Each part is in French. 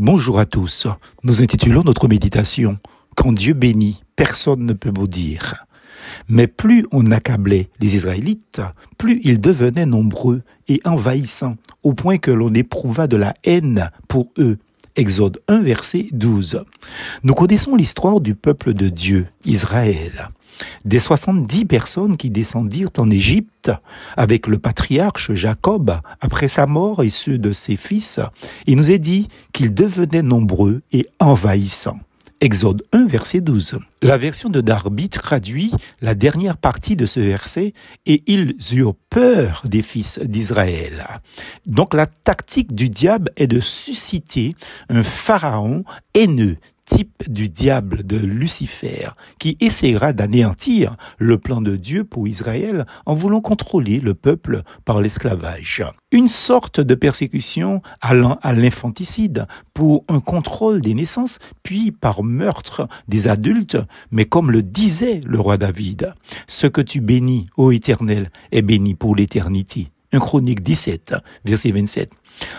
Bonjour à tous. Nous intitulons notre méditation Quand Dieu bénit, personne ne peut maudire. Mais plus on accablait les Israélites, plus ils devenaient nombreux et envahissants, au point que l'on éprouva de la haine pour eux. Exode 1, verset 12. Nous connaissons l'histoire du peuple de Dieu, Israël. Des 70 personnes qui descendirent en Égypte avec le patriarche Jacob après sa mort et ceux de ses fils, il nous est dit qu'ils devenaient nombreux et envahissants. Exode 1, verset 12. La version de Darby traduit la dernière partie de ce verset et ils eurent peur des fils d'Israël. Donc la tactique du diable est de susciter un pharaon haineux, type du diable de Lucifer, qui essaiera d'anéantir le plan de Dieu pour Israël en voulant contrôler le peuple par l'esclavage. Une sorte de persécution allant à l'infanticide pour un contrôle des naissances, puis par meurtre des adultes, mais comme le disait le roi David, ce que tu bénis, ô Éternel, est béni pour l'éternité. 1 Chronique 17, verset 27.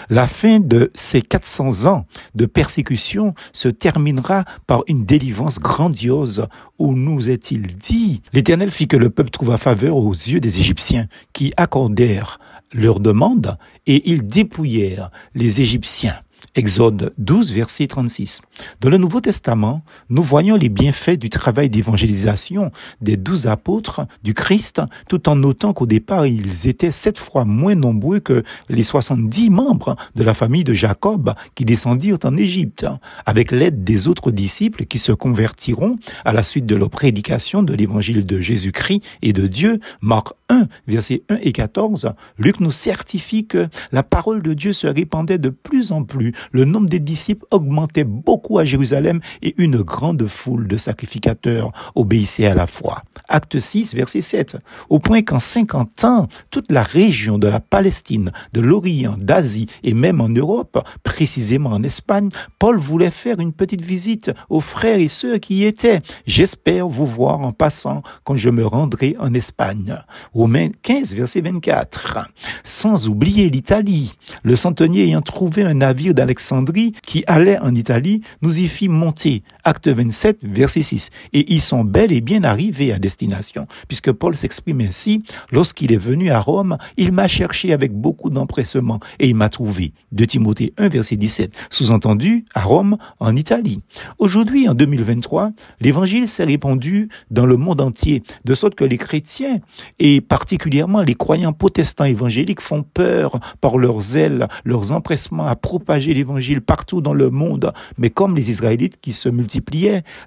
La fin de ces 400 ans de persécution se terminera par une délivrance grandiose où nous est-il dit, l'Éternel fit que le peuple trouva faveur aux yeux des Égyptiens qui accordèrent leurs demandes et ils dépouillèrent les Égyptiens. Exode 12, verset 36. Dans le Nouveau Testament, nous voyons les bienfaits du travail d'évangélisation des douze apôtres du Christ, tout en notant qu'au départ, ils étaient sept fois moins nombreux que les 70 membres de la famille de Jacob qui descendirent en Égypte, avec l'aide des autres disciples qui se convertiront à la suite de leur prédication de l'évangile de Jésus-Christ et de Dieu. Marc 1, verset 1 et 14, Luc nous certifie que la parole de Dieu se répandait de plus en plus le nombre des disciples augmentait beaucoup à Jérusalem et une grande foule de sacrificateurs obéissait à la foi. Acte 6, verset 7. Au point qu'en 50 ans, toute la région de la Palestine, de l'Orient, d'Asie et même en Europe, précisément en Espagne, Paul voulait faire une petite visite aux frères et sœurs qui y étaient. J'espère vous voir en passant quand je me rendrai en Espagne. Romains 15, verset 24. Sans oublier l'Italie. Le centenier ayant trouvé un navire Alexandrie qui allait en Italie nous y fit monter. Acte 27, verset 6. Et ils sont bel et bien arrivés à destination, puisque Paul s'exprime ainsi, lorsqu'il est venu à Rome, il m'a cherché avec beaucoup d'empressement et il m'a trouvé. De Timothée 1, verset 17. Sous-entendu, à Rome, en Italie. Aujourd'hui, en 2023, l'évangile s'est répandu dans le monde entier, de sorte que les chrétiens, et particulièrement les croyants protestants évangéliques, font peur par leur zèle, leurs empressements à propager l'évangile partout dans le monde, mais comme les Israélites qui se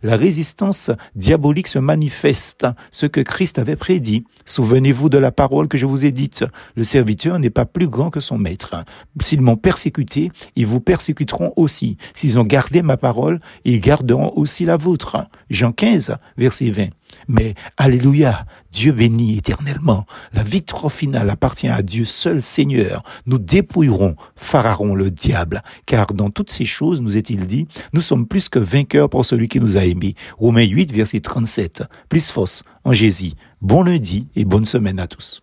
la résistance diabolique se manifeste, ce que Christ avait prédit. Souvenez-vous de la parole que je vous ai dite. Le serviteur n'est pas plus grand que son maître. S'ils m'ont persécuté, ils vous persécuteront aussi. S'ils ont gardé ma parole, ils garderont aussi la vôtre. Jean 15, verset 20. Mais, alléluia, Dieu bénit éternellement. La victoire finale appartient à Dieu seul Seigneur. Nous dépouillerons Pharaon le diable, car dans toutes ces choses, nous est-il dit, nous sommes plus que vainqueurs pour celui qui nous a aimés. Romains 8, verset 37. Plus fausse en Jésus. Bon lundi et bonne semaine à tous.